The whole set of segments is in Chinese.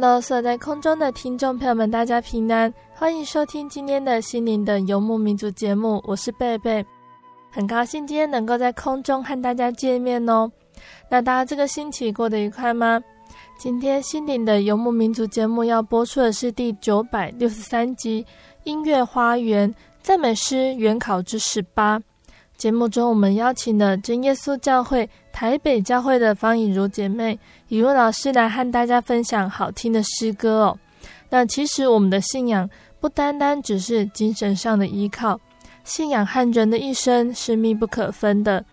Hello，所有在空中的听众朋友们，大家平安，欢迎收听今天的心灵的游牧民族节目，我是贝贝，很高兴今天能够在空中和大家见面哦。那大家这个星期过得愉快吗？今天心灵的游牧民族节目要播出的是第九百六十三集《音乐花园赞美诗原考之十八》。节目中，我们邀请了真耶稣教会台北教会的方以如姐妹、以如老师来和大家分享好听的诗歌哦。那其实我们的信仰不单单只是精神上的依靠，信仰和人的一生是密不可分的。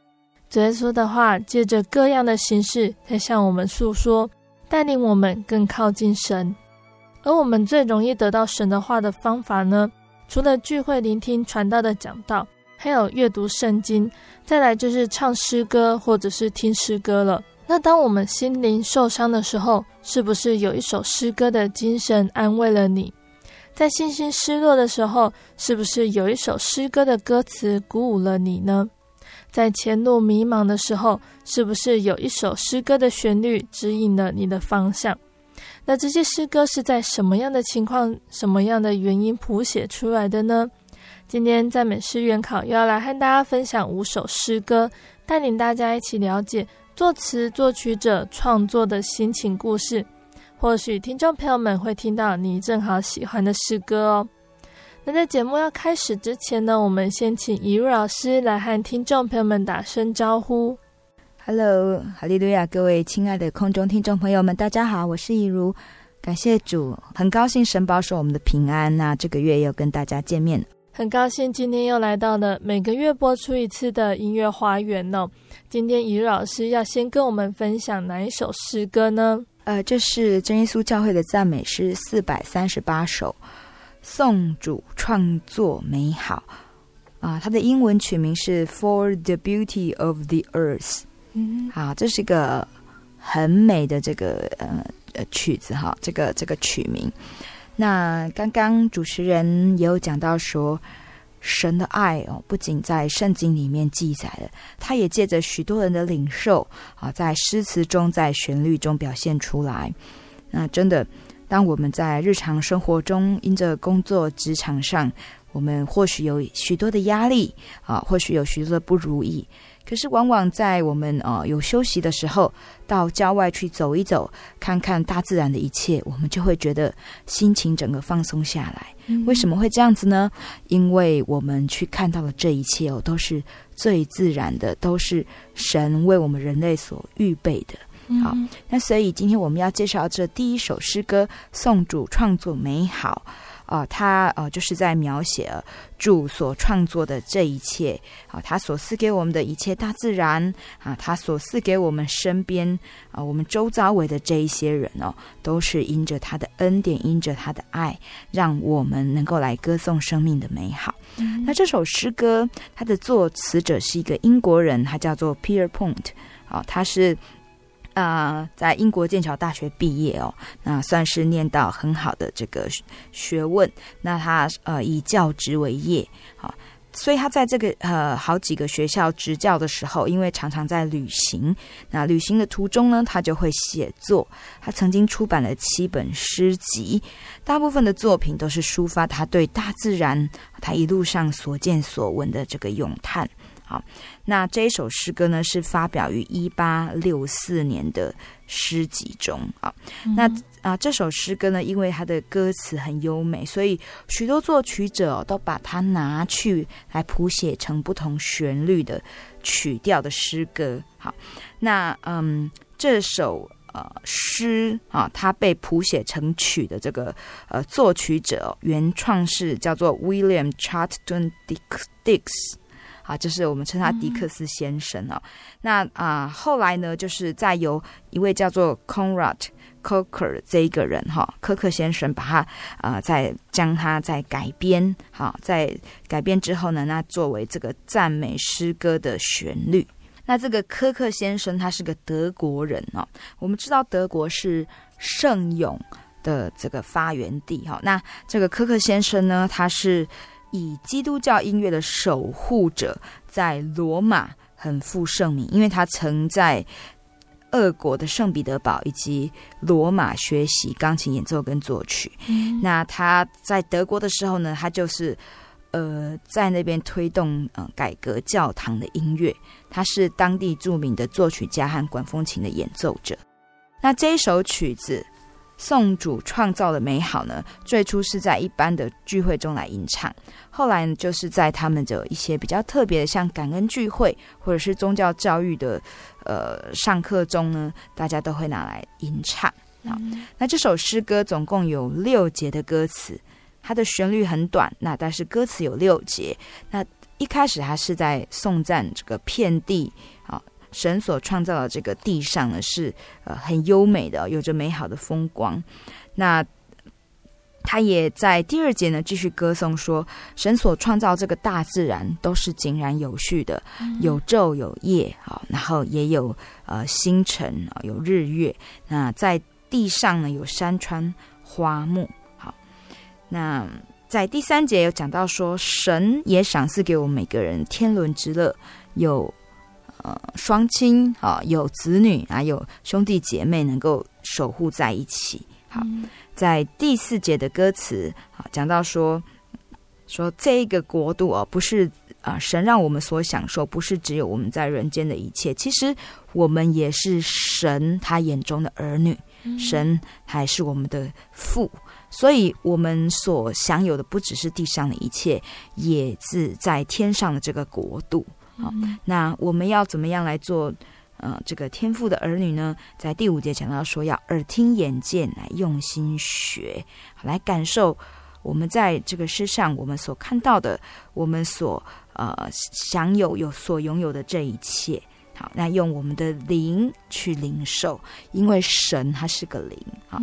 主耶稣的话借着各样的形式在向我们诉说，带领我们更靠近神。而我们最容易得到神的话的方法呢，除了聚会聆听传道的讲道。还有阅读圣经，再来就是唱诗歌或者是听诗歌了。那当我们心灵受伤的时候，是不是有一首诗歌的精神安慰了你？在信心失落的时候，是不是有一首诗歌的歌词鼓舞了你呢？在前路迷茫的时候，是不是有一首诗歌的旋律指引了你的方向？那这些诗歌是在什么样的情况、什么样的原因谱写出来的呢？今天赞美诗原考又要来和大家分享五首诗歌，带领大家一起了解作词作曲者创作的心情故事。或许听众朋友们会听到你正好喜欢的诗歌哦。那在节目要开始之前呢，我们先请以如老师来和听众朋友们打声招呼。Hello，哈利路亚，各位亲爱的空中听众朋友们，大家好，我是以如，感谢主，很高兴神保守我们的平安。那这个月又跟大家见面。很高兴今天又来到了每个月播出一次的音乐花园哦。今天以如老师要先跟我们分享哪一首诗歌呢？呃，这是真耶稣教会的赞美诗四百三十八首，颂主创作美好啊。它的英文曲名是 For the Beauty of the Earth。嗯，好，这是一个很美的这个呃呃曲子哈，这个这个曲名。那刚刚主持人也有讲到说，神的爱哦，不仅在圣经里面记载了，他也借着许多人的领受啊，在诗词中、在旋律中表现出来。那真的，当我们在日常生活中，因着工作职场上，我们或许有许多的压力啊，或许有许多的不如意。可是，往往在我们呃有休息的时候，到郊外去走一走，看看大自然的一切，我们就会觉得心情整个放松下来。嗯。为什么会这样子呢？因为我们去看到的这一切哦，都是最自然的，都是神为我们人类所预备的。好，那所以今天我们要介绍这第一首诗歌《颂主创作美好》。啊、呃，他呃，就是在描写主所创作的这一切啊，他所赐给我们的一切大自然啊，他所赐给我们身边啊，我们周遭围的这一些人哦，都是因着他的恩典，因着他的爱，让我们能够来歌颂生命的美好。嗯、那这首诗歌，它的作词者是一个英国人，他叫做 Pierpont 啊，他是啊、在英国剑桥大学毕业哦，那算是念到很好的这个学问。那他呃以教职为业，好，所以他在这个呃好几个学校执教的时候，因为常常在旅行，那旅行的途中呢，他就会写作。他曾经出版了七本诗集，大部分的作品都是抒发他对大自然，他一路上所见所闻的这个咏叹。好，那这一首诗歌呢，是发表于一八六四年的诗集中啊。那啊，这首诗歌呢，因为它的歌词很优美，所以许多作曲者都把它拿去来谱写成不同旋律的曲调的诗歌。好，那嗯，这首呃诗啊，它被谱写成曲的这个呃作曲者原创是叫做 William Charlton Dix。啊，就是我们称他迪克斯先生哦。嗯、那啊，后来呢，就是再由一位叫做 Conrad Coker 这一个人哈、哦，科克先生把他啊，再将他再改编，好、哦，在改编之后呢，那作为这个赞美诗歌的旋律。那这个科克先生他是个德国人哦。我们知道德国是圣咏的这个发源地哈、哦。那这个科克先生呢，他是。以基督教音乐的守护者，在罗马很负盛名，因为他曾在俄国的圣彼得堡以及罗马学习钢琴演奏跟作曲。嗯、那他在德国的时候呢，他就是呃在那边推动呃改革教堂的音乐，他是当地著名的作曲家和管风琴的演奏者。那这一首曲子。颂主创造的美好呢，最初是在一般的聚会中来吟唱，后来呢，就是在他们的一些比较特别的，像感恩聚会或者是宗教教育的呃上课中呢，大家都会拿来吟唱。好，那这首诗歌总共有六节的歌词，它的旋律很短，那但是歌词有六节。那一开始它是在颂赞这个遍地。神所创造的这个地上呢，是呃很优美的，有着美好的风光。那他也在第二节呢，继续歌颂说，神所创造这个大自然都是井然有序的，有昼有夜啊，然后也有呃星辰啊，有日月。那在地上呢，有山川花木。好，那在第三节有讲到说，神也赏赐给我们每个人天伦之乐，有。呃，双亲啊，有子女啊，有兄弟姐妹能够守护在一起。好，在第四节的歌词啊，讲到说说这一个国度啊，不是啊，神让我们所享受，不是只有我们在人间的一切。其实我们也是神他眼中的儿女，神还是我们的父，所以我们所享有的不只是地上的一切，也是在天上的这个国度。好，那我们要怎么样来做？呃，这个天赋的儿女呢，在第五节讲到说，要耳听眼见，来用心学，来感受我们在这个世上我们所看到的，我们所呃享有有所拥有的这一切。好，那用我们的灵去领受，因为神他是个灵啊，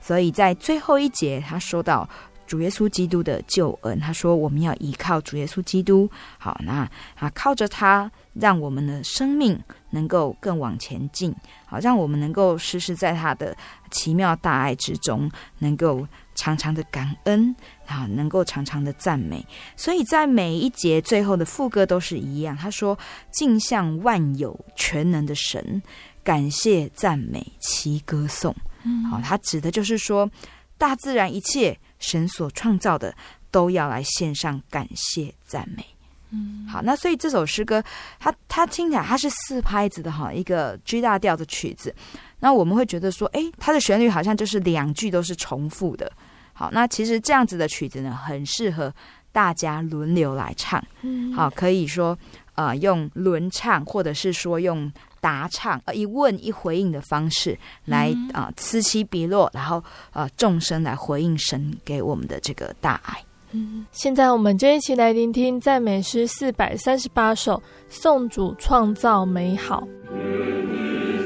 所以在最后一节他说到。主耶稣基督的救恩，他说我们要依靠主耶稣基督。好，那啊靠着他，让我们的生命能够更往前进。好，让我们能够时时在他的奇妙大爱之中，能够常常的感恩啊，能够常常的赞美。所以在每一节最后的副歌都是一样。他说：“敬向万有全能的神，感谢赞美其歌颂。”嗯，好，他指的就是说大自然一切。神所创造的都要来献上感谢赞美，嗯，好，那所以这首诗歌，它它听起来它是四拍子的哈，一个 G 大调的曲子。那我们会觉得说，诶，它的旋律好像就是两句都是重复的。好，那其实这样子的曲子呢，很适合大家轮流来唱。嗯，好，可以说呃用轮唱，或者是说用。答唱，呃，一问一回应的方式来啊，呃，此起彼落，然后呃，众生来回应神给我们的这个大爱。嗯，现在我们就一起来聆听赞美诗四百三十八首，颂主创造美好。刚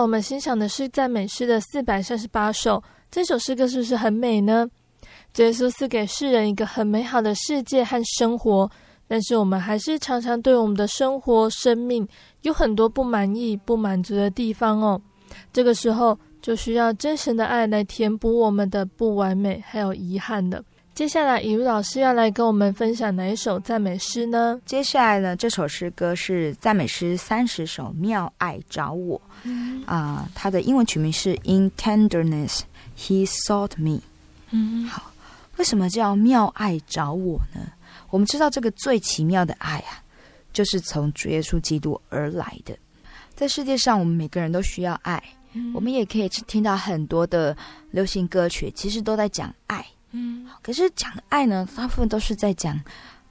我们欣赏的是赞美诗的四百三十八首，这首诗歌是不是很美呢？耶稣赐给世人一个很美好的世界和生活，但是我们还是常常对我们的生活、生命有很多不满意、不满足的地方哦。这个时候就需要真神的爱来填补我们的不完美还有遗憾的。接下来，雨露老师要来跟我们分享哪一首赞美诗呢？接下来呢，这首诗歌是赞美诗三十首，妙爱找我。啊、嗯呃，它的英文曲名是 In Tenderness He Sought Me。嗯，好，为什么叫妙爱找我呢？我们知道这个最奇妙的爱啊，就是从主耶稣基督而来的。在世界上，我们每个人都需要爱。嗯、我们也可以听到很多的流行歌曲，其实都在讲爱。嗯，可是讲爱呢，大部分都是在讲，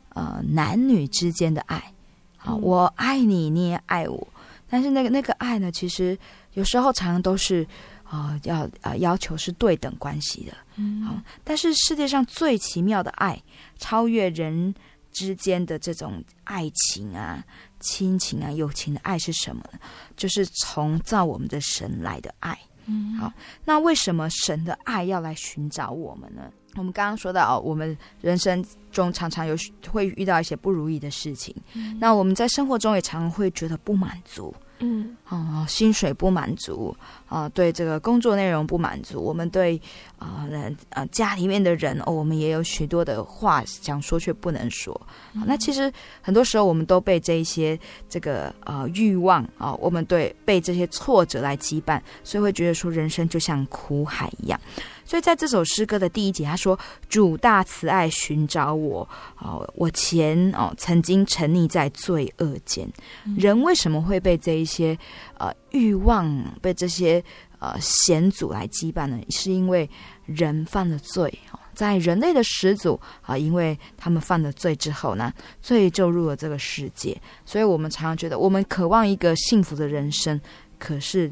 呃，男女之间的爱。好，我爱你，你也爱我。但是那个那个爱呢，其实有时候常常都是，呃，要呃要求是对等关系的。嗯，好，但是世界上最奇妙的爱，超越人之间的这种爱情啊、亲情啊、友情的爱是什么呢？就是从造我们的神来的爱。嗯，好，那为什么神的爱要来寻找我们呢？我们刚刚说到，我们人生中常常有会遇到一些不如意的事情，嗯、那我们在生活中也常常会觉得不满足，嗯，哦，薪水不满足，啊、呃，对这个工作内容不满足，我们对啊，呃，呃，家里面的人哦，我们也有许多的话想说却不能说，嗯、那其实很多时候我们都被这一些这个呃欲望啊、呃，我们对被这些挫折来羁绊，所以会觉得说人生就像苦海一样。所以在这首诗歌的第一节，他说：“主大慈爱寻找我，哦，我前哦曾经沉溺在罪恶间。人为什么会被这一些呃欲望，被这些呃险阻来羁绊呢？是因为人犯了罪，在人类的始祖啊，因为他们犯了罪之后呢，罪就入了这个世界。所以我们常常觉得，我们渴望一个幸福的人生，可是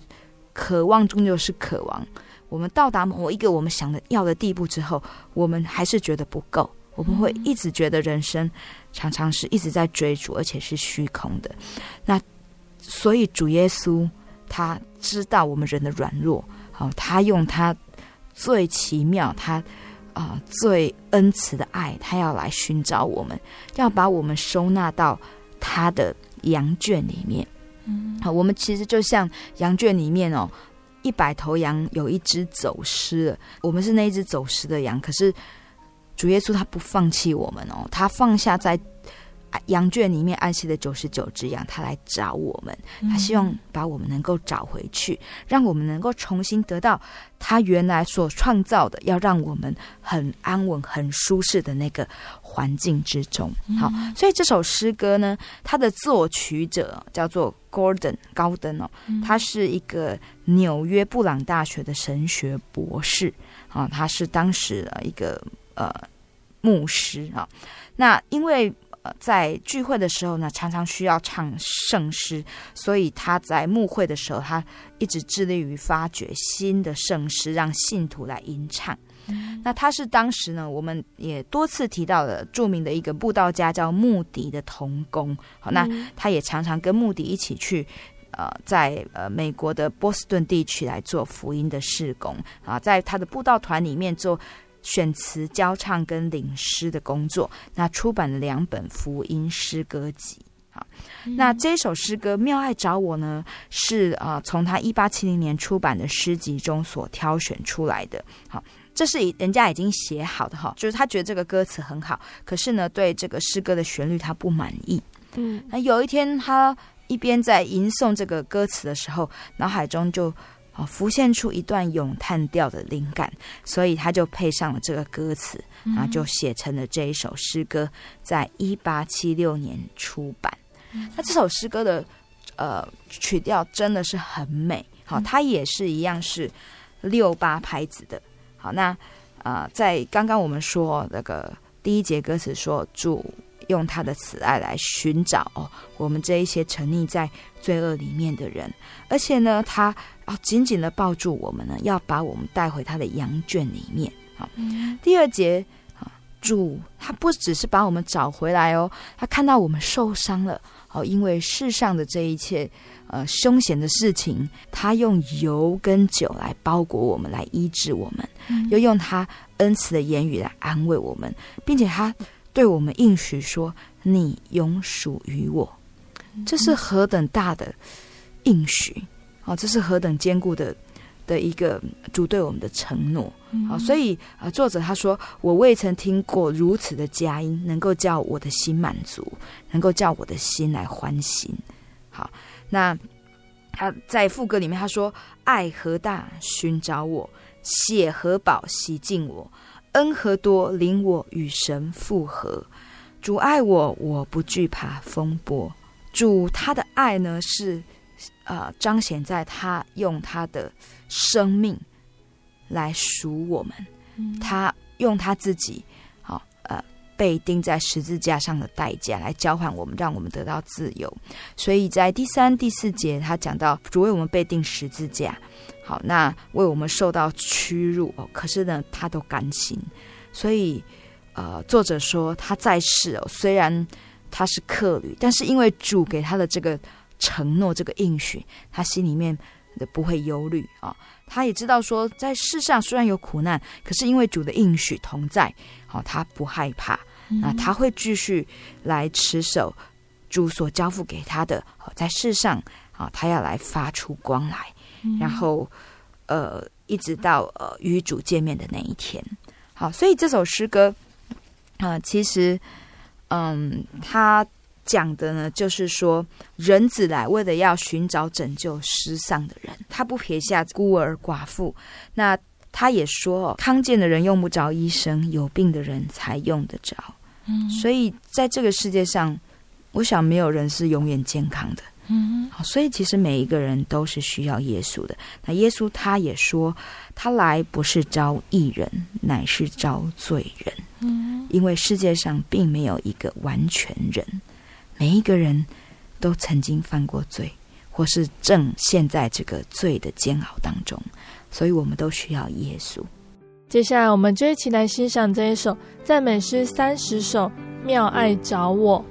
渴望终究是渴望。”我们到达某一个我们想的要的地步之后，我们还是觉得不够。我们会一直觉得人生常常是一直在追逐，而且是虚空的。那所以主耶稣他知道我们人的软弱，好，他用他最奇妙、他啊、呃、最恩慈的爱，他要来寻找我们，要把我们收纳到他的羊圈里面。嗯，好，我们其实就像羊圈里面哦。一百头羊有一只走失了，我们是那一只走失的羊。可是主耶稣他不放弃我们哦，他放下在羊圈里面安息的九十九只羊，他来找我们，他希望把我们能够找回去，让我们能够重新得到他原来所创造的，要让我们很安稳、很舒适的那个环境之中。好，所以这首诗歌呢，它的作曲者叫做。Gordon 高登哦，他是一个纽约布朗大学的神学博士啊，他是当时的一个呃牧师啊。那因为呃在聚会的时候呢，常常需要唱圣诗，所以他在牧会的时候，他一直致力于发掘新的圣诗，让信徒来吟唱。那他是当时呢，我们也多次提到了著名的一个布道家叫穆迪的童工。好，那他也常常跟穆迪一起去，呃，在呃美国的波士顿地区来做福音的事工啊，在他的布道团里面做选词、教唱跟领诗的工作。那出版了两本福音诗歌集。好，那这首诗歌《妙爱找我》呢，是啊从他一八七零年出版的诗集中所挑选出来的。好。这是人家已经写好的哈，就是他觉得这个歌词很好，可是呢，对这个诗歌的旋律他不满意。嗯，那有一天他一边在吟诵这个歌词的时候，脑海中就啊浮现出一段咏叹调的灵感，所以他就配上了这个歌词，然后就写成了这一首诗歌，在一八七六年出版。那这首诗歌的呃曲调真的是很美，好，它也是一样是六八拍子的。好，那呃，在刚刚我们说那个第一节歌词说，主用他的慈爱来寻找哦，我们这一些沉溺在罪恶里面的人，而且呢，他啊紧紧的抱住我们呢，要把我们带回他的羊圈里面。好，第二节啊，主他不只是把我们找回来哦，他看到我们受伤了哦，因为世上的这一切呃凶险的事情，他用油跟酒来包裹我们，来医治我们，嗯、又用他恩慈的言语来安慰我们，并且他对我们应许说：“你永属于我。”这是何等大的应许！啊，这是何等坚固的的一个主对我们的承诺！好、嗯哦，所以啊、呃，作者他说：“我未曾听过如此的佳音，能够叫我的心满足，能够叫我的心来欢心。”好，那他在副歌里面他说：“爱何大，寻找我；血何宝，洗净我；恩和多，领我与神复合。主爱我，我不惧怕风波。主他的爱呢，是。”呃，彰显在他用他的生命来赎我们，嗯、他用他自己，好、哦、呃，被钉在十字架上的代价来交换我们，让我们得到自由。所以在第三、第四节，他讲到主为我们被钉十字架，好，那为我们受到屈辱哦，可是呢，他都甘心。所以，呃，作者说他在世哦，虽然他是客旅，但是因为主给他的这个。承诺这个应许，他心里面的不会忧虑啊。他也知道说，在世上虽然有苦难，可是因为主的应许同在，好，他不害怕。那他会继续来持守主所交付给他的，在世上啊，他要来发出光来，然后呃，一直到呃与主见面的那一天。好，所以这首诗歌啊，其实嗯，他。讲的呢，就是说，人子来为了要寻找拯救失丧的人，他不撇下孤儿寡妇。那他也说，康健的人用不着医生，有病的人才用得着。嗯，所以在这个世界上，我想没有人是永远健康的。嗯，好，所以其实每一个人都是需要耶稣的。那耶稣他也说，他来不是招义人，乃是招罪人。嗯，因为世界上并没有一个完全人。每一个人都曾经犯过罪，或是正陷在这个罪的煎熬当中，所以我们都需要耶稣。接下来，我们就一起来欣赏这一首赞美诗三十首，妙爱找我。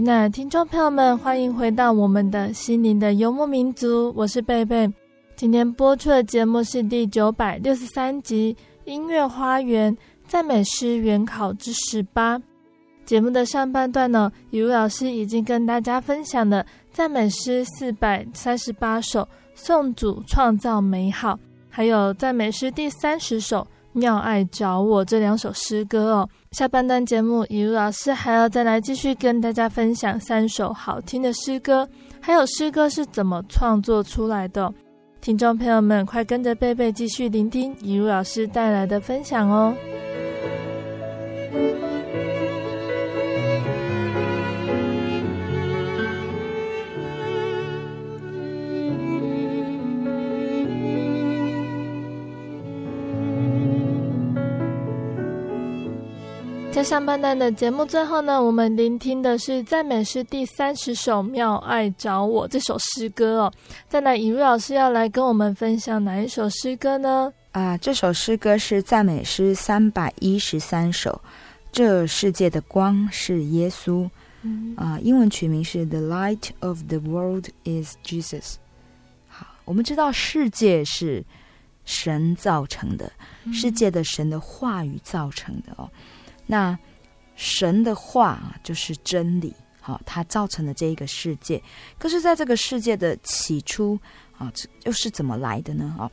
亲爱的听众朋友们，欢迎回到我们的心灵的游牧民族，我是贝贝。今天播出的节目是第九百六十三集《音乐花园赞美诗原考之十八》。节目的上半段呢，雨露老师已经跟大家分享了赞美诗四百三十八首，颂主创造美好，还有赞美诗第三十首。妙爱找我这两首诗歌哦，下半段节目，雨露老师还要再来继续跟大家分享三首好听的诗歌，还有诗歌是怎么创作出来的。听众朋友们，快跟着贝贝继续聆听雨露老师带来的分享哦。在上半段的节目最后呢，我们聆听的是赞美诗第三十首《妙爱找我》这首诗歌哦。再来，尹瑞老师要来跟我们分享哪一首诗歌呢？啊，这首诗歌是赞美诗三百一十三首。这世界的光是耶稣，嗯、啊，英文取名是《The Light of the World is Jesus》。好，我们知道世界是神造成的，世界的神的话语造成的哦。那神的话啊，就是真理，好，它造成了这一个世界。可是，在这个世界的起初啊，又是怎么来的呢？哦，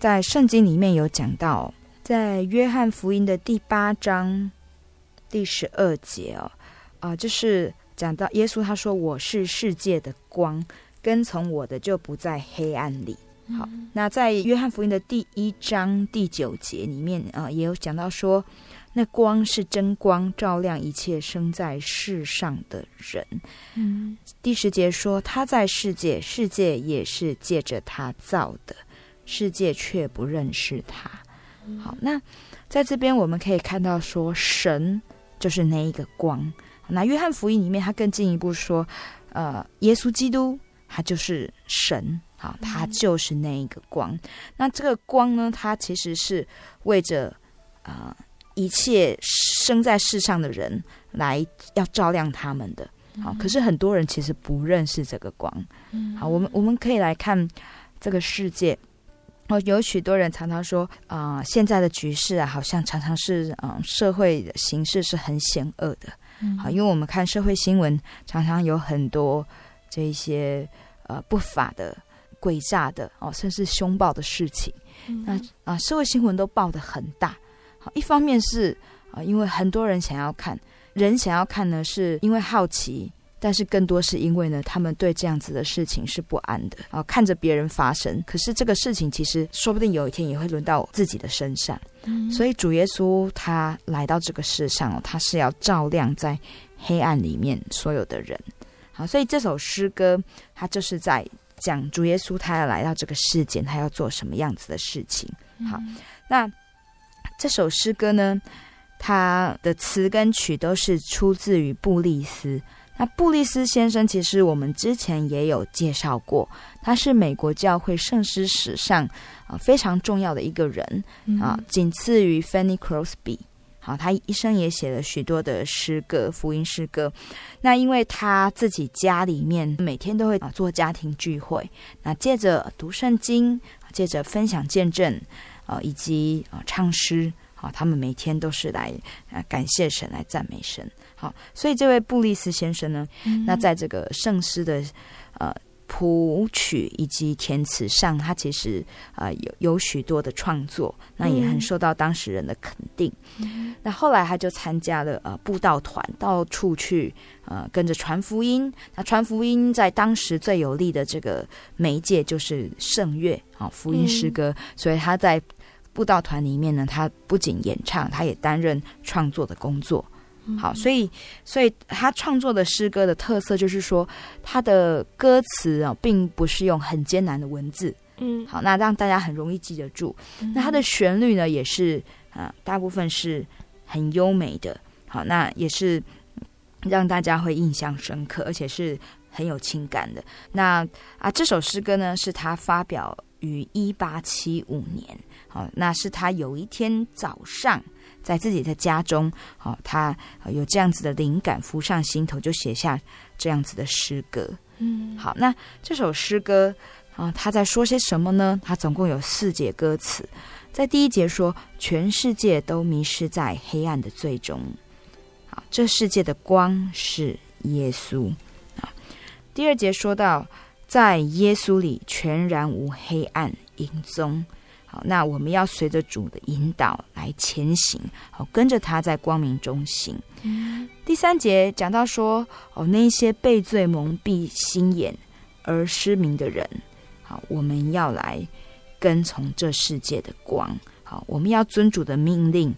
在圣经里面有讲到，在约翰福音的第八章第十二节哦，啊，就是讲到耶稣他说：“我是世界的光，跟从我的就不在黑暗里。”好，那在约翰福音的第一章第九节里面啊，也有讲到说。那光是真光，照亮一切生在世上的人。嗯，第十节说他在世界，世界也是借着他造的，世界却不认识他。好，那在这边我们可以看到说，神就是那一个光。那约翰福音里面，他更进一步说，呃，耶稣基督他就是神，好，他就是那一个光。那这个光呢，它其实是为着啊。呃一切生在世上的人来要照亮他们的，好，可是很多人其实不认识这个光。好，我们我们可以来看这个世界。哦，有许多人常常说啊、呃，现在的局势啊，好像常常是嗯、呃，社会的形势是很险恶的。好，因为我们看社会新闻，常常有很多这一些呃不法的、诡诈的哦，甚至凶暴的事情。那啊、呃，社会新闻都报的很大。好，一方面是啊，因为很多人想要看，人想要看呢，是因为好奇，但是更多是因为呢，他们对这样子的事情是不安的啊，看着别人发生，可是这个事情其实说不定有一天也会轮到自己的身上。嗯，所以主耶稣他来到这个世上，他是要照亮在黑暗里面所有的人。好，所以这首诗歌他就是在讲主耶稣他要来到这个世间，他要做什么样子的事情。好，那。这首诗歌呢，它的词跟曲都是出自于布利斯。那布利斯先生其实我们之前也有介绍过，他是美国教会圣诗史上啊非常重要的一个人啊，仅次于 Fanny Crosby。好，他一生也写了许多的诗歌，福音诗歌。那因为他自己家里面每天都会啊做家庭聚会，那借着读圣经，借着分享见证。啊，以及啊，唱诗，好，他们每天都是来啊感谢神，来赞美神。好，所以这位布利斯先生呢，嗯、那在这个圣诗的呃谱曲以及填词上，他其实啊、呃、有有许多的创作，那也很受到当事人的肯定。嗯、那后来他就参加了呃布道团，到处去呃跟着传福音。那传福音在当时最有力的这个媒介就是圣乐啊，福音诗歌，嗯、所以他在。布道团里面呢，他不仅演唱，他也担任创作的工作。好，所以，所以他创作的诗歌的特色就是说，他的歌词啊，并不是用很艰难的文字，嗯，好，那让大家很容易记得住。那他的旋律呢，也是啊，大部分是很优美的。好，那也是让大家会印象深刻，而且是很有情感的。那啊，这首诗歌呢，是他发表于一八七五年。好，那是他有一天早上在自己的家中，好，他有这样子的灵感浮上心头，就写下这样子的诗歌。嗯，好，那这首诗歌啊，他在说些什么呢？他总共有四节歌词，在第一节说，全世界都迷失在黑暗的最终，好，这世界的光是耶稣啊。第二节说到，在耶稣里全然无黑暗影踪。好，那我们要随着主的引导来前行，好，跟着他在光明中行。嗯、第三节讲到说，哦，那些被罪蒙蔽心眼而失明的人，好，我们要来跟从这世界的光，好，我们要遵主的命令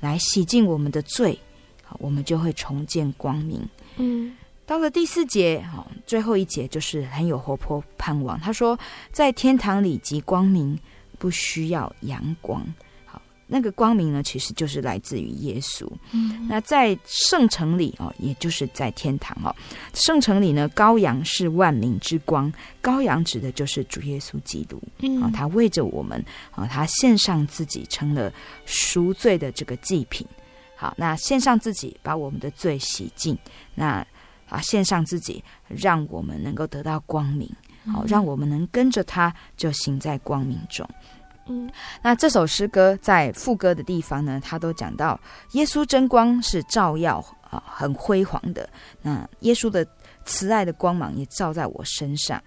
来洗净我们的罪，好，我们就会重见光明。嗯，到了第四节，好，最后一节就是很有活泼盼望。他说，在天堂里即光明。不需要阳光，好，那个光明呢，其实就是来自于耶稣。嗯，那在圣城里哦，也就是在天堂哦，圣城里呢，羔羊是万民之光，羔羊指的就是主耶稣基督。嗯，他为着我们啊，他献上自己，成了赎罪的这个祭品。好，那献上自己，把我们的罪洗净。那啊，献上自己，让我们能够得到光明。好，让我们能跟着他，就行在光明中。嗯，那这首诗歌在副歌的地方呢，他都讲到耶稣真光是照耀啊，很辉煌的。那耶稣的慈爱的光芒也照在我身上，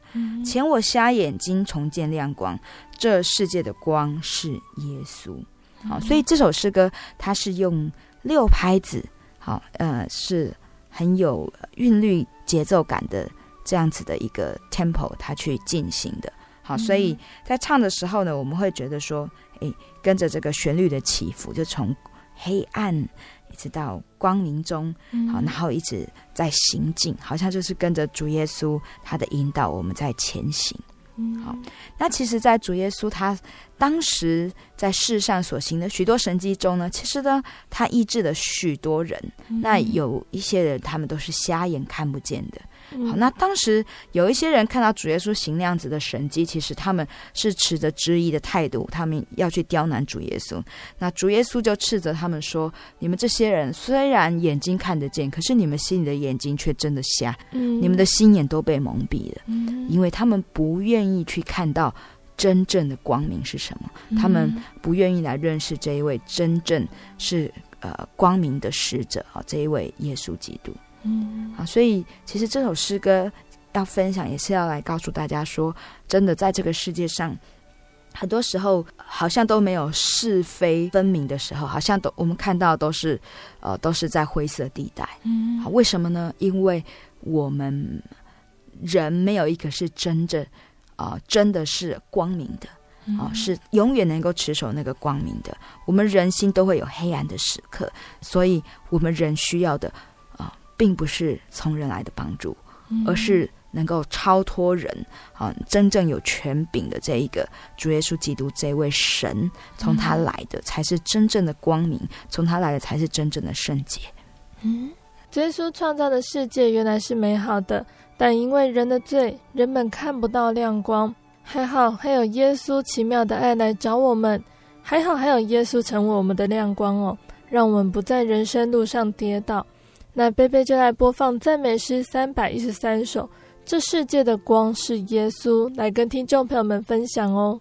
前我瞎眼睛重见亮光。这世界的光是耶稣。好，所以这首诗歌它是用六拍子，好，呃，是很有韵律节奏感的。这样子的一个 tempo，它去进行的，好，所以在唱的时候呢，我们会觉得说，诶，跟着这个旋律的起伏，就从黑暗一直到光明中，好，然后一直在行进，好像就是跟着主耶稣他的引导，我们在前行。好，那其实，在主耶稣他当时在世上所行的许多神迹中呢，其实呢，他医治了许多人，那有一些人他们都是瞎眼看不见的。好，那当时有一些人看到主耶稣行那样子的神迹，其实他们是持着质疑的态度，他们要去刁难主耶稣。那主耶稣就斥责他们说：“你们这些人虽然眼睛看得见，可是你们心里的眼睛却真的瞎，嗯、你们的心眼都被蒙蔽了，嗯、因为他们不愿意去看到真正的光明是什么，嗯、他们不愿意来认识这一位真正是呃光明的使者啊，这一位耶稣基督。”嗯，啊，所以其实这首诗歌要分享，也是要来告诉大家说，真的在这个世界上，很多时候好像都没有是非分明的时候，好像都我们看到都是，呃，都是在灰色地带。嗯，好，为什么呢？因为我们人没有一个是真正，啊、呃，真的是光明的，啊、呃，是永远能够持守那个光明的。我们人心都会有黑暗的时刻，所以我们人需要的。并不是从人来的帮助，而是能够超脱人啊，真正有权柄的这一个主耶稣基督这位神，从他来的才是真正的光明，从他来的才是真正的圣洁。嗯，耶稣创造的世界原来是美好的，但因为人的罪，人们看不到亮光。还好还有耶稣奇妙的爱来找我们，还好还有耶稣成为我们的亮光哦，让我们不在人生路上跌倒。那贝贝就来播放赞美诗三百一十三首，这世界的光是耶稣，来跟听众朋友们分享哦。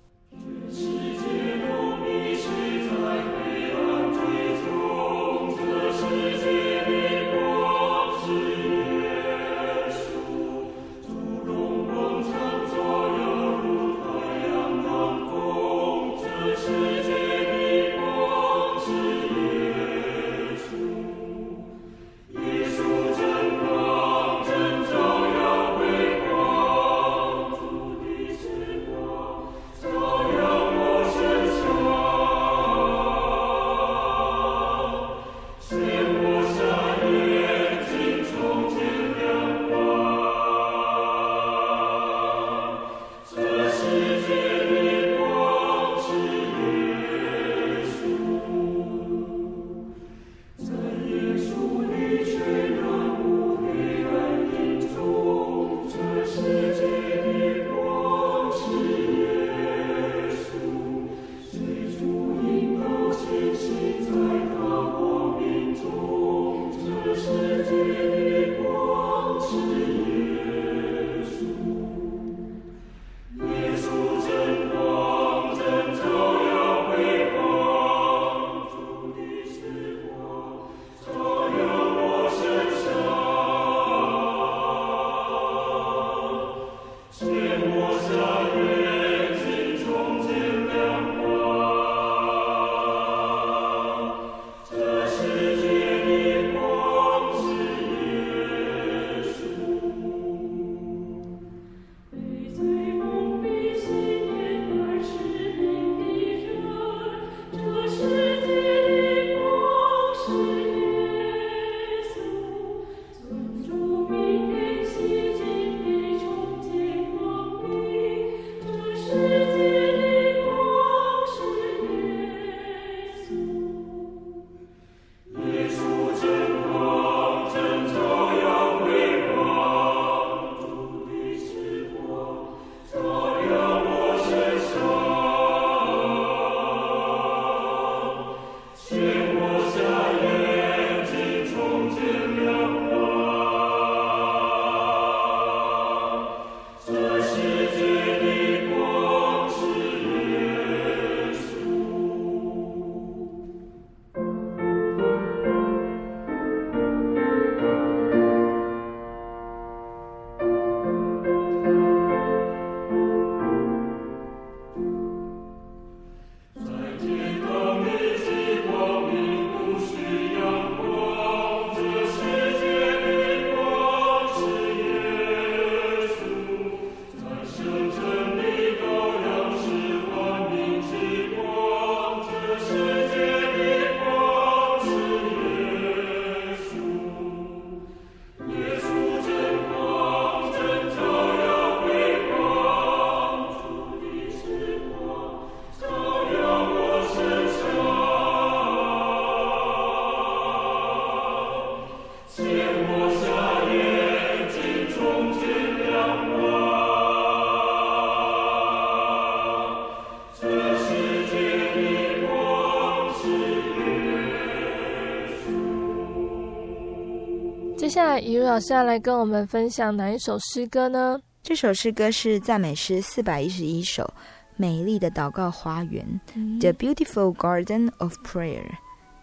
下来，怡如老师要来跟我们分享哪一首诗歌呢？这首诗歌是赞美诗四百一十一首，《美丽的祷告花园》嗯、（The Beautiful Garden of Prayer）。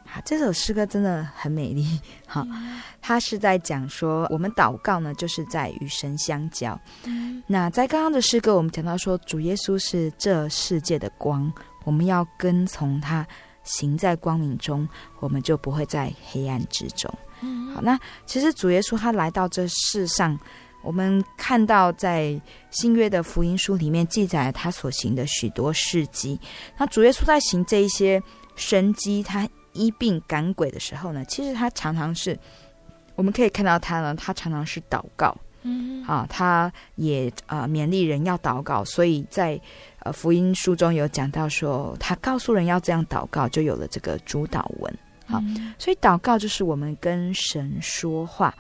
啊，这首诗歌真的很美丽。好，它是在讲说，我们祷告呢，就是在与神相交。嗯、那在刚刚的诗歌，我们讲到说，主耶稣是这世界的光，我们要跟从他，行在光明中，我们就不会在黑暗之中。那其实主耶稣他来到这世上。我们看到在新约的福音书里面记载了他所行的许多事迹。那主耶稣在行这一些神迹，他医病赶鬼的时候呢，其实他常常是，我们可以看到他呢，他常常是祷告。嗯，啊，他也呃勉励人要祷告，所以在呃福音书中有讲到说，他告诉人要这样祷告，就有了这个主导文。好，所以祷告就是我们跟神说话，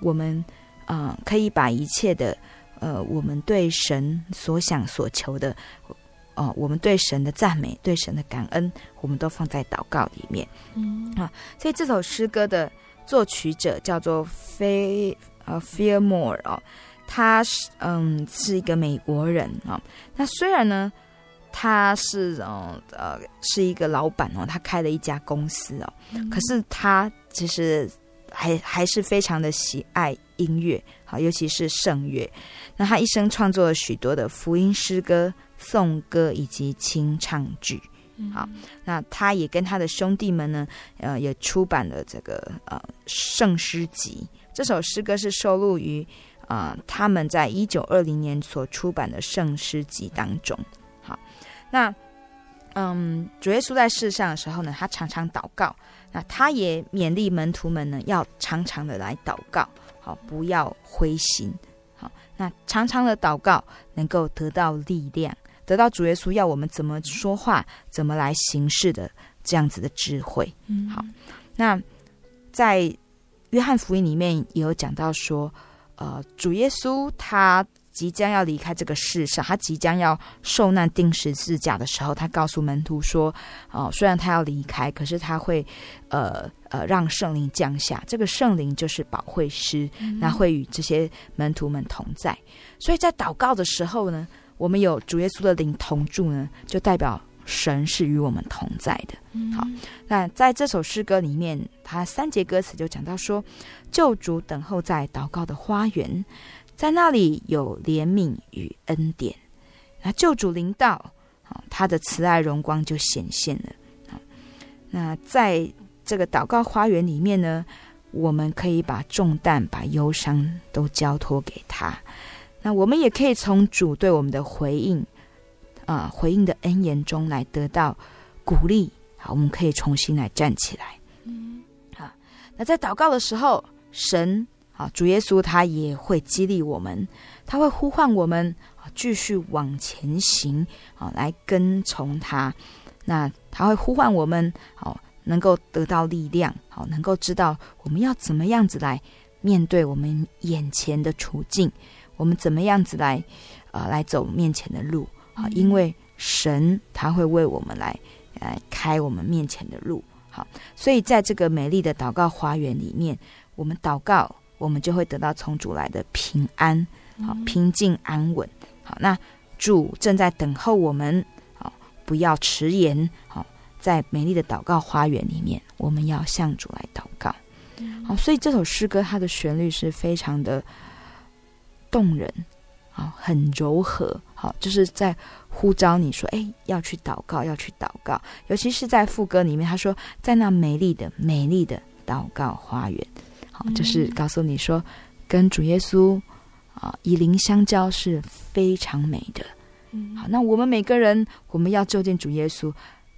我们。啊、呃，可以把一切的，呃，我们对神所想所求的，哦、呃，我们对神的赞美、对神的感恩，我们都放在祷告里面。嗯啊，所以这首诗歌的作曲者叫做菲呃 Fearmore 哦，他是嗯是一个美国人啊、哦。那虽然呢，他是嗯呃是一个老板哦，他开了一家公司哦，嗯、可是他其实。还还是非常的喜爱音乐，好，尤其是圣乐。那他一生创作了许多的福音诗歌、颂歌以及清唱剧。好，那他也跟他的兄弟们呢，呃，也出版了这个呃圣诗集。这首诗歌是收录于啊、呃、他们在一九二零年所出版的圣诗集当中。好，那嗯，主耶稣在世上的时候呢，他常常祷告。那他也勉励门徒们呢，要常常的来祷告，好，不要灰心，好。那常常的祷告能够得到力量，得到主耶稣要我们怎么说话、怎么来行事的这样子的智慧。好，那在约翰福音里面也有讲到说，呃，主耶稣他。即将要离开这个世上，他即将要受难钉十字架的时候，他告诉门徒说：“哦，虽然他要离开，可是他会，呃呃，让圣灵降下。这个圣灵就是保惠师，那会与这些门徒们同在。所以在祷告的时候呢，我们有主耶稣的灵同住呢，就代表神是与我们同在的。好，那在这首诗歌里面，他三节歌词就讲到说：救主等候在祷告的花园。”在那里有怜悯与恩典，那救主临到，他的慈爱荣光就显现了。那在这个祷告花园里面呢，我们可以把重担、把忧伤都交托给他。那我们也可以从主对我们的回应，啊，回应的恩言中来得到鼓励。好，我们可以重新来站起来。嗯，好。那在祷告的时候，神。啊，主耶稣他也会激励我们，他会呼唤我们啊，继续往前行啊，来跟从他。那他会呼唤我们，好能够得到力量，好能够知道我们要怎么样子来面对我们眼前的处境，我们怎么样子来啊来走面前的路啊，因为神他会为我们来来开我们面前的路。好，所以在这个美丽的祷告花园里面，我们祷告。我们就会得到从主来的平安，好平静安稳。好，那主正在等候我们，好不要迟延。好，在美丽的祷告花园里面，我们要向主来祷告。好，所以这首诗歌它的旋律是非常的动人，好，很柔和，好，就是在呼召你说，哎，要去祷告，要去祷告。尤其是在副歌里面，他说，在那美丽的、美丽的祷告花园。好，就是告诉你说，跟主耶稣啊以灵相交是非常美的。好，那我们每个人，我们要就近主耶稣，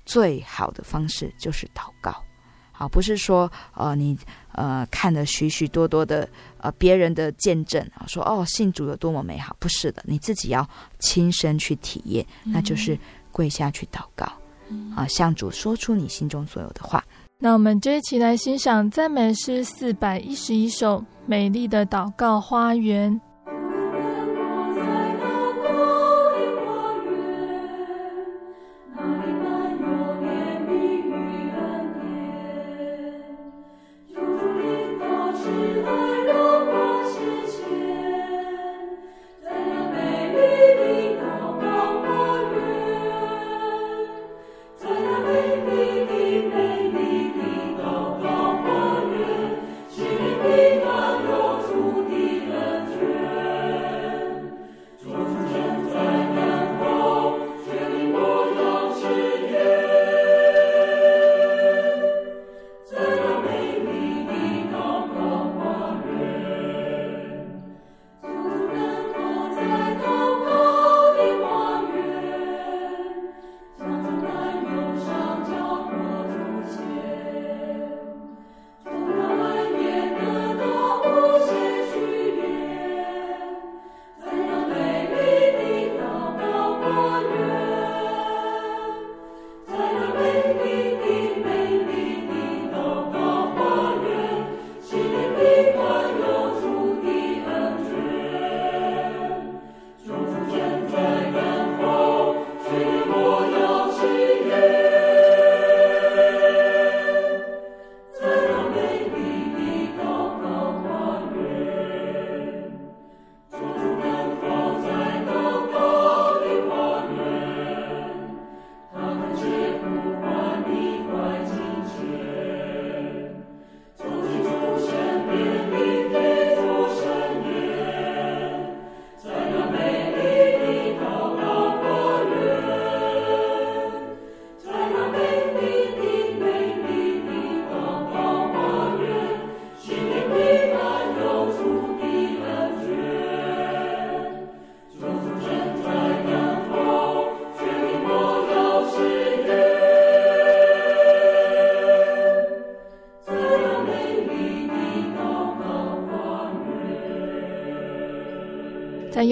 最好的方式就是祷告。好，不是说呃你呃看了许许多多的呃别人的见证啊，说哦信主有多么美好，不是的，你自己要亲身去体验，那就是跪下去祷告，啊，向主说出你心中所有的话。那我们这一期来欣赏赞美诗四百一十一首《美丽的祷告花园》。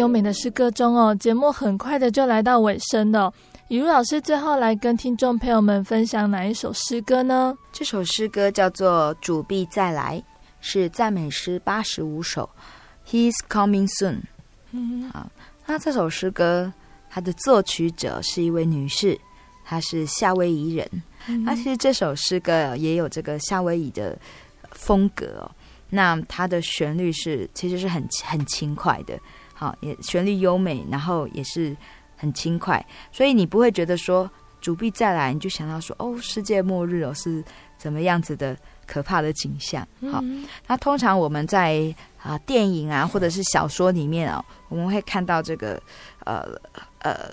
优美的诗歌中哦，节目很快的就来到尾声了。雨露老师最后来跟听众朋友们分享哪一首诗歌呢？这首诗歌叫做《主必再来》，是赞美诗八十五首。He's coming soon。好，那这首诗歌它的作曲者是一位女士，她是夏威夷人。那其实这首诗歌也有这个夏威夷的风格哦。那它的旋律是其实是很很轻快的，好，也旋律优美，然后也是很轻快，所以你不会觉得说主必再来，你就想到说哦，世界末日哦是怎么样子的可怕的景象。好，嗯、那通常我们在啊电影啊或者是小说里面啊、哦，我们会看到这个呃呃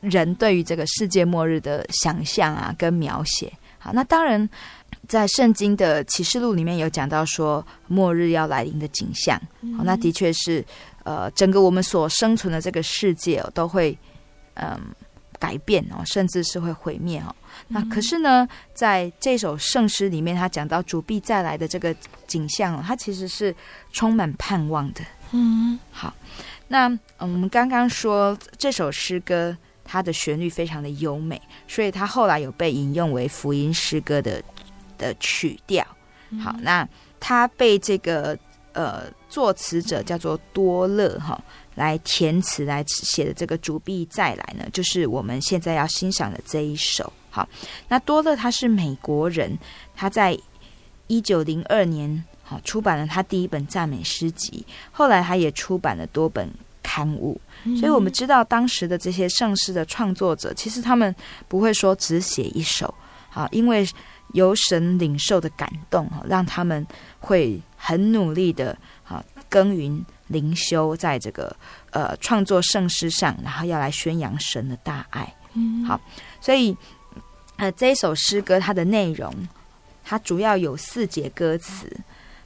人对于这个世界末日的想象啊跟描写。好，那当然。在圣经的启示录里面有讲到说末日要来临的景象，嗯、那的确是，呃，整个我们所生存的这个世界哦都会嗯、呃、改变哦，甚至是会毁灭哦。那可是呢，在这首圣诗里面，他讲到主必再来的这个景象，它其实是充满盼望的。嗯，好，那嗯我们刚刚说这首诗歌它的旋律非常的优美，所以它后来有被引用为福音诗歌的。的曲调，好，那它被这个呃作词者叫做多乐哈来填词来写的这个主必再来呢，就是我们现在要欣赏的这一首。好，那多乐他是美国人，他在一九零二年好出版了他第一本赞美诗集，后来他也出版了多本刊物，所以我们知道当时的这些盛世的创作者，其实他们不会说只写一首，好，因为。由神领受的感动哈，让他们会很努力的哈耕耘灵修，在这个呃创作圣诗上，然后要来宣扬神的大爱。嗯，好，所以呃这一首诗歌它的内容，它主要有四节歌词。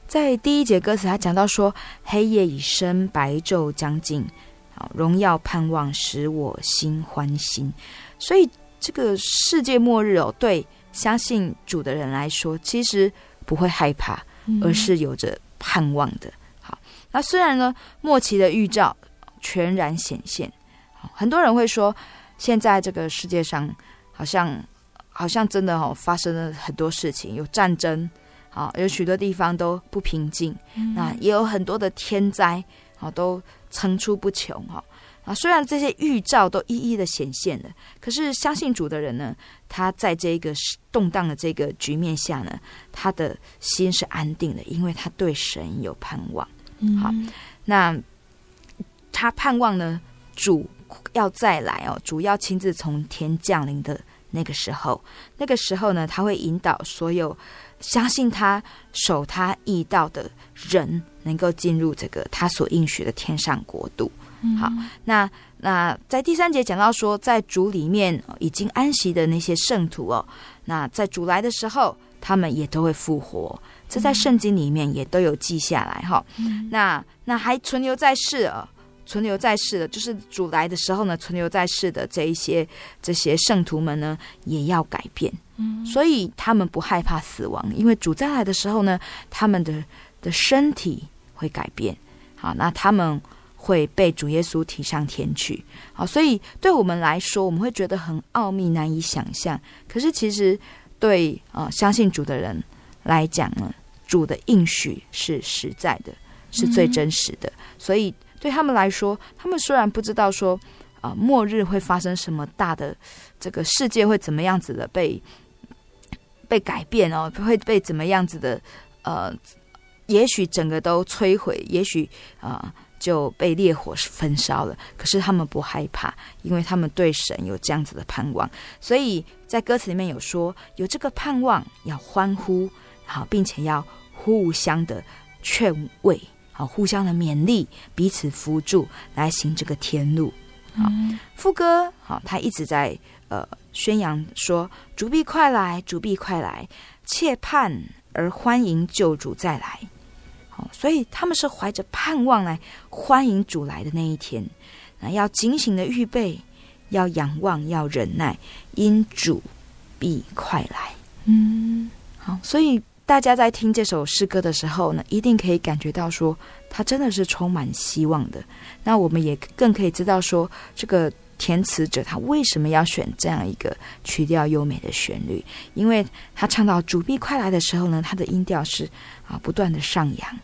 在第一节歌词，它讲到说：“黑夜已深，白昼将近，好荣耀盼望使我心欢欣。”所以这个世界末日哦，对。相信主的人来说，其实不会害怕，而是有着盼望的。好，那虽然呢，末期的预兆全然显现，很多人会说，现在这个世界上好像好像真的哦发生了很多事情，有战争，啊，有许多地方都不平静，那也有很多的天灾，啊，都层出不穷，哈。啊，虽然这些预兆都一一的显现了，可是相信主的人呢，他在这个动荡的这个局面下呢，他的心是安定的，因为他对神有盼望。嗯，好，那他盼望呢，主要再来哦，主要亲自从天降临的那个时候，那个时候呢，他会引导所有相信他、守他义道的人，能够进入这个他所应许的天上国度。好，那那在第三节讲到说，在主里面已经安息的那些圣徒哦，那在主来的时候，他们也都会复活。这在圣经里面也都有记下来哈。那那还存留在世啊，存留在世的，就是主来的时候呢，存留在世的这一些这些圣徒们呢，也要改变。所以他们不害怕死亡，因为主再来的时候呢，他们的的身体会改变。好，那他们。会被主耶稣提上天去，好，所以对我们来说，我们会觉得很奥秘，难以想象。可是其实对啊、呃，相信主的人来讲呢，主的应许是实在的，是最真实的。嗯、所以对他们来说，他们虽然不知道说啊、呃，末日会发生什么大的，这个世界会怎么样子的被被改变哦，会被怎么样子的呃，也许整个都摧毁，也许啊。呃就被烈火焚烧了，可是他们不害怕，因为他们对神有这样子的盼望，所以在歌词里面有说，有这个盼望要欢呼，好，并且要互相的劝慰，好，互相的勉励，彼此扶助，来行这个天路。好，副歌好，他一直在呃宣扬说，主必快来，主必快来，切盼而欢迎救主再来。好所以他们是怀着盼望来欢迎主来的那一天，那要警醒的预备，要仰望，要忍耐，因主必快来。嗯，好，所以大家在听这首诗歌的时候呢，一定可以感觉到说，它真的是充满希望的。那我们也更可以知道说，这个填词者他为什么要选这样一个曲调优美的旋律？因为他唱到主必快来的时候呢，他的音调是啊不断的上扬，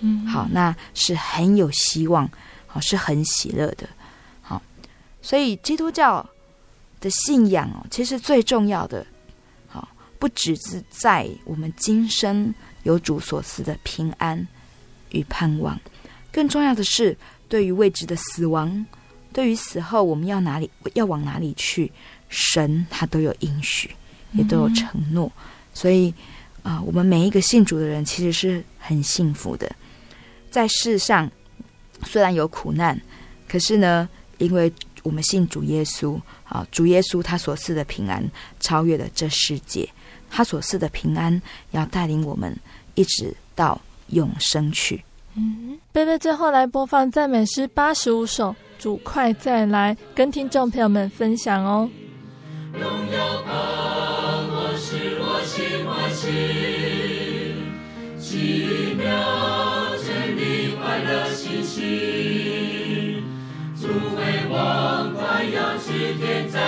嗯，好，那是很有希望，好，是很喜乐的，好，所以基督教的信仰哦，其实最重要的。不只是在我们今生有主所赐的平安与盼望，更重要的是，对于未知的死亡，对于死后我们要哪里要往哪里去，神他都有应许，也都有承诺。嗯、所以啊、呃，我们每一个信主的人其实是很幸福的。在世上虽然有苦难，可是呢，因为我们信主耶稣啊，主耶稣他所赐的平安超越了这世界。他所赐的平安，要带领我们一直到永生去。嗯，贝贝最后来播放赞美诗八十五首，主快再来，跟听众朋友们分享哦。荣耀盼望是我心欢喜，奇妙真理快乐信息，主为王冠要去天再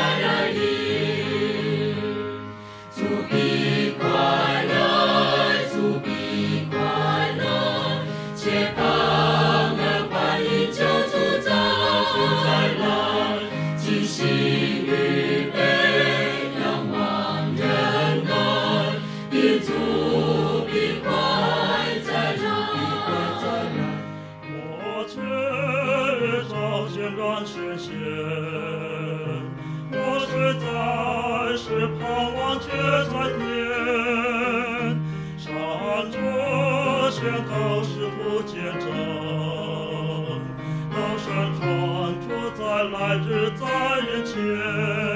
高师徒见证，高山传主，在来日，在眼前。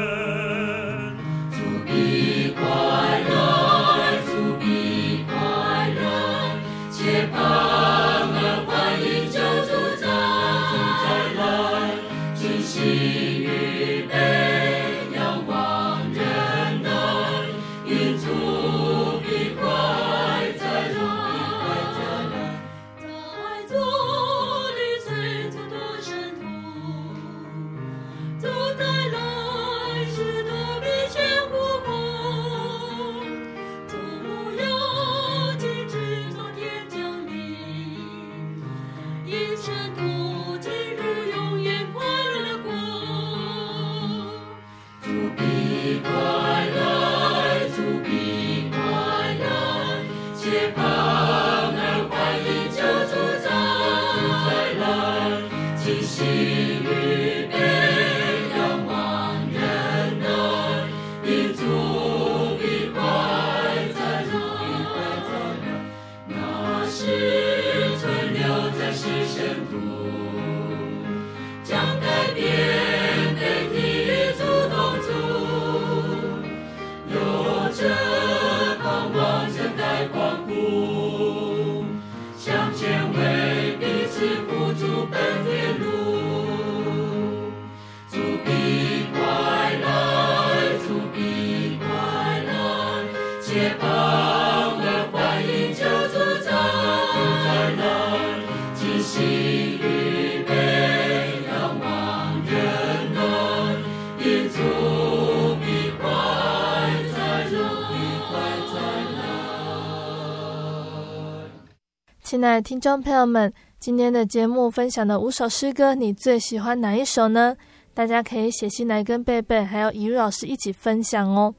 听众朋友们，今天的节目分享的五首诗歌，你最喜欢哪一首呢？大家可以写信来跟贝贝还有怡如老师一起分享哦。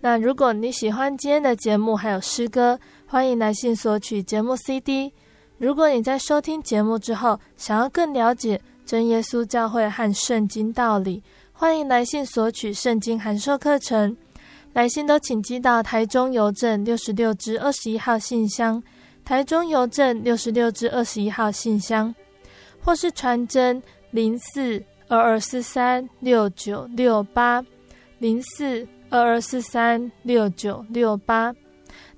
那如果你喜欢今天的节目还有诗歌，欢迎来信索取节目 CD。如果你在收听节目之后，想要更了解真耶稣教会和圣经道理，欢迎来信索取圣经函授课程。来信都请寄到台中邮政六十六至二十一号信箱。台中邮政六十六至二十一号信箱，或是传真零四二二四三六九六八零四二二四三六九六八。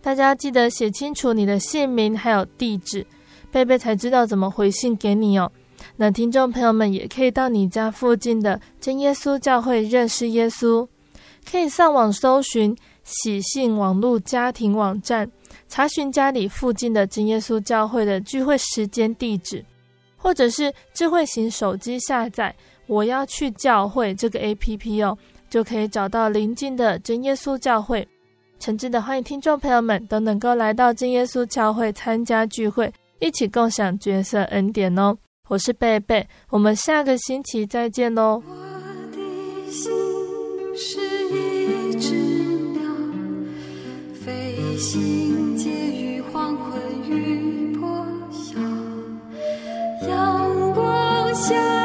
大家记得写清楚你的姓名还有地址，贝贝才知道怎么回信给你哦。那听众朋友们也可以到你家附近的真耶稣教会认识耶稣，可以上网搜寻喜信网络家庭网站，查询家里附近的真耶稣教会的聚会时间地址，或者是智慧型手机下载“我要去教会”这个 APP 哦，就可以找到邻近的真耶稣教会。诚挚的欢迎听众朋友们都能够来到真耶稣教会参加聚会，一起共享角色恩典哦。我是贝贝，我们下个星期再见喽。我的心是心结于黄昏雨破晓，阳光下。